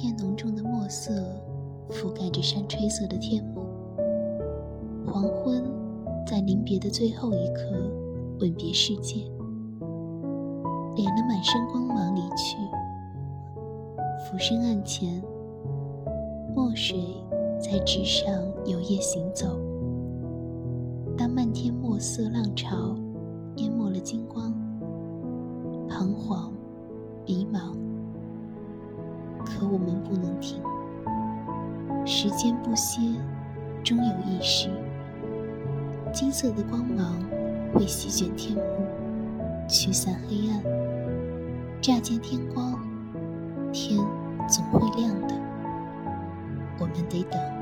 片浓重的墨色覆盖着山吹色的天幕。黄昏在临别的最后一刻吻别世界，敛了满身光芒离去。浮生岸前，墨水在纸上游曳行走。当漫天墨色浪潮淹没了金光，彷徨，迷茫。可我们不能停，时间不歇，终有一时，金色的光芒会席卷天幕，驱散黑暗。乍见天光，天总会亮的，我们得等。